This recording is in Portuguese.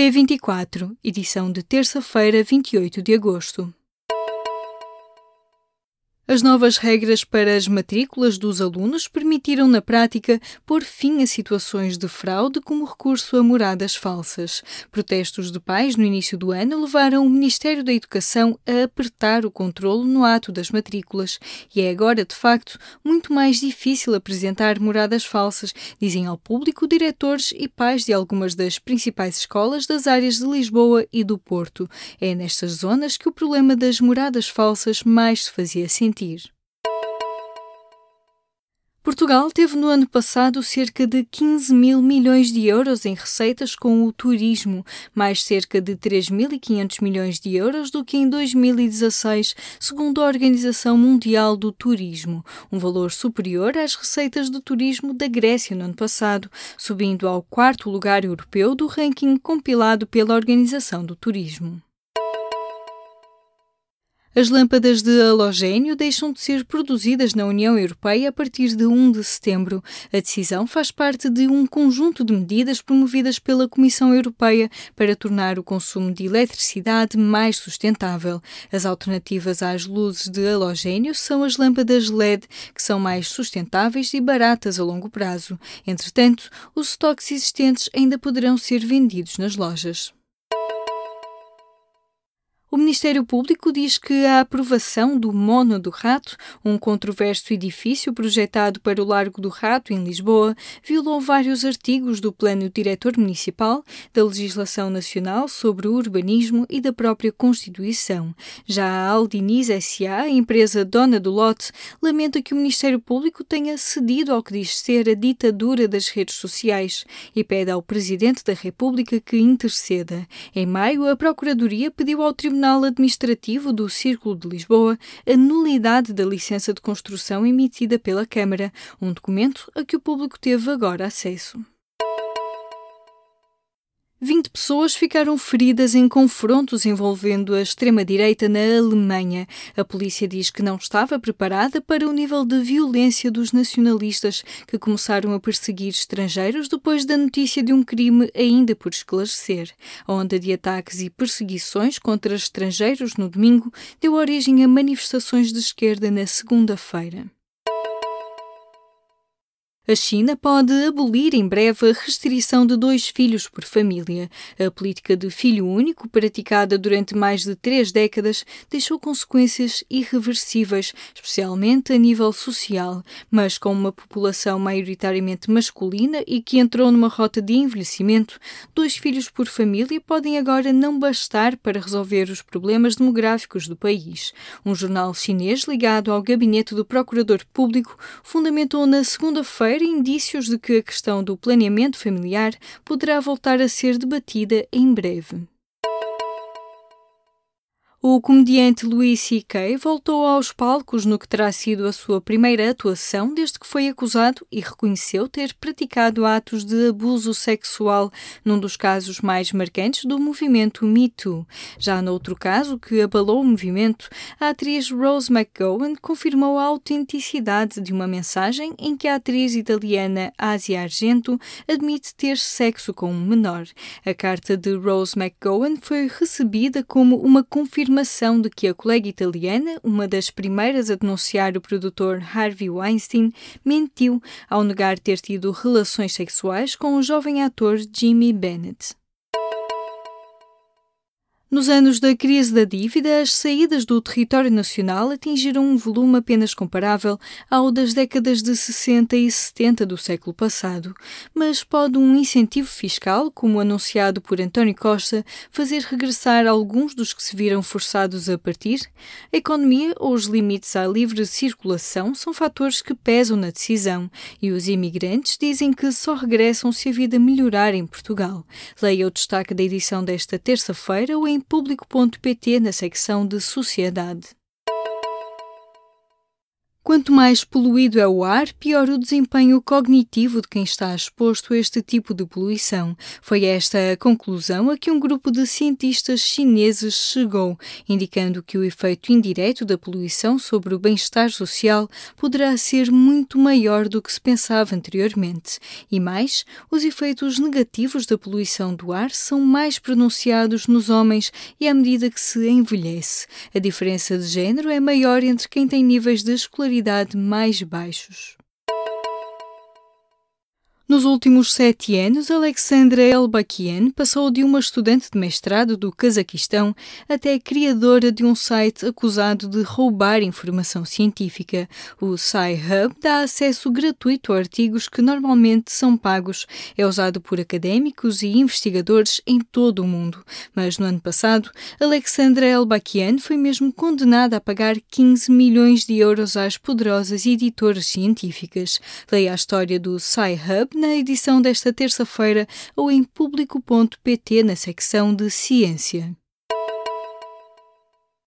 P24, edição de terça-feira, 28 de agosto. As novas regras para as matrículas dos alunos permitiram, na prática, pôr fim a situações de fraude como recurso a moradas falsas. Protestos de pais no início do ano levaram o Ministério da Educação a apertar o controle no ato das matrículas e é agora, de facto, muito mais difícil apresentar moradas falsas, dizem ao público diretores e pais de algumas das principais escolas das áreas de Lisboa e do Porto. É nestas zonas que o problema das moradas falsas mais se fazia sentir Portugal teve no ano passado cerca de 15 mil milhões de euros em receitas com o turismo, mais cerca de 3.500 milhões de euros do que em 2016, segundo a Organização Mundial do Turismo, um valor superior às receitas do turismo da Grécia no ano passado, subindo ao quarto lugar europeu do ranking compilado pela Organização do Turismo. As lâmpadas de halogênio deixam de ser produzidas na União Europeia a partir de 1 de setembro. A decisão faz parte de um conjunto de medidas promovidas pela Comissão Europeia para tornar o consumo de eletricidade mais sustentável. As alternativas às luzes de halogênio são as lâmpadas LED, que são mais sustentáveis e baratas a longo prazo. Entretanto, os estoques existentes ainda poderão ser vendidos nas lojas. O Ministério Público diz que a aprovação do Mono do Rato, um controverso edifício projetado para o Largo do Rato, em Lisboa, violou vários artigos do Plano Diretor Municipal, da legislação nacional sobre o urbanismo e da própria Constituição. Já a Aldiniz S.A., empresa dona do lote, lamenta que o Ministério Público tenha cedido ao que diz ser a ditadura das redes sociais e pede ao Presidente da República que interceda. Em maio, a Procuradoria pediu ao Tribunal Tribunal Administrativo do Círculo de Lisboa a nulidade da licença de construção emitida pela Câmara, um documento a que o público teve agora acesso. 20 pessoas ficaram feridas em confrontos envolvendo a extrema-direita na Alemanha. A polícia diz que não estava preparada para o nível de violência dos nacionalistas que começaram a perseguir estrangeiros depois da notícia de um crime ainda por esclarecer. A onda de ataques e perseguições contra estrangeiros no domingo deu origem a manifestações de esquerda na segunda-feira. A China pode abolir em breve a restrição de dois filhos por família. A política de filho único, praticada durante mais de três décadas, deixou consequências irreversíveis, especialmente a nível social. Mas com uma população maioritariamente masculina e que entrou numa rota de envelhecimento, dois filhos por família podem agora não bastar para resolver os problemas demográficos do país. Um jornal chinês ligado ao gabinete do Procurador Público fundamentou na segunda-feira indícios de que a questão do planeamento familiar poderá voltar a ser debatida em breve. O comediante Louis C.K. voltou aos palcos no que terá sido a sua primeira atuação desde que foi acusado e reconheceu ter praticado atos de abuso sexual num dos casos mais marcantes do movimento Me Too. Já noutro caso que abalou o movimento, a atriz Rose McGowan confirmou a autenticidade de uma mensagem em que a atriz italiana Asia Argento admite ter sexo com um menor. A carta de Rose McGowan foi recebida como uma confirmação afirmação de que a colega italiana, uma das primeiras a denunciar o produtor Harvey Weinstein, mentiu ao negar ter tido relações sexuais com o jovem ator Jimmy Bennett. Nos anos da crise da dívida, as saídas do território nacional atingiram um volume apenas comparável ao das décadas de 60 e 70 do século passado. Mas pode um incentivo fiscal, como anunciado por António Costa, fazer regressar alguns dos que se viram forçados a partir? A economia ou os limites à livre circulação são fatores que pesam na decisão e os imigrantes dizem que só regressam se a vida melhorar em Portugal. Leia o destaque da edição desta terça-feira ou em público.pt na secção de Sociedade. Quanto mais poluído é o ar, pior o desempenho cognitivo de quem está exposto a este tipo de poluição. Foi esta a conclusão a que um grupo de cientistas chineses chegou, indicando que o efeito indireto da poluição sobre o bem-estar social poderá ser muito maior do que se pensava anteriormente. E mais, os efeitos negativos da poluição do ar são mais pronunciados nos homens e à medida que se envelhece. A diferença de género é maior entre quem tem níveis de escolaridade mais baixos. Nos últimos sete anos, Alexandra Elbakian passou de uma estudante de mestrado do Cazaquistão até criadora de um site acusado de roubar informação científica. O SciHub dá acesso gratuito a artigos que normalmente são pagos. É usado por académicos e investigadores em todo o mundo. Mas no ano passado, Alexandra Elbakian foi mesmo condenada a pagar 15 milhões de euros às poderosas editoras científicas. Leia a história do SciHub na edição desta terça-feira ou em público.pt na secção de Ciência.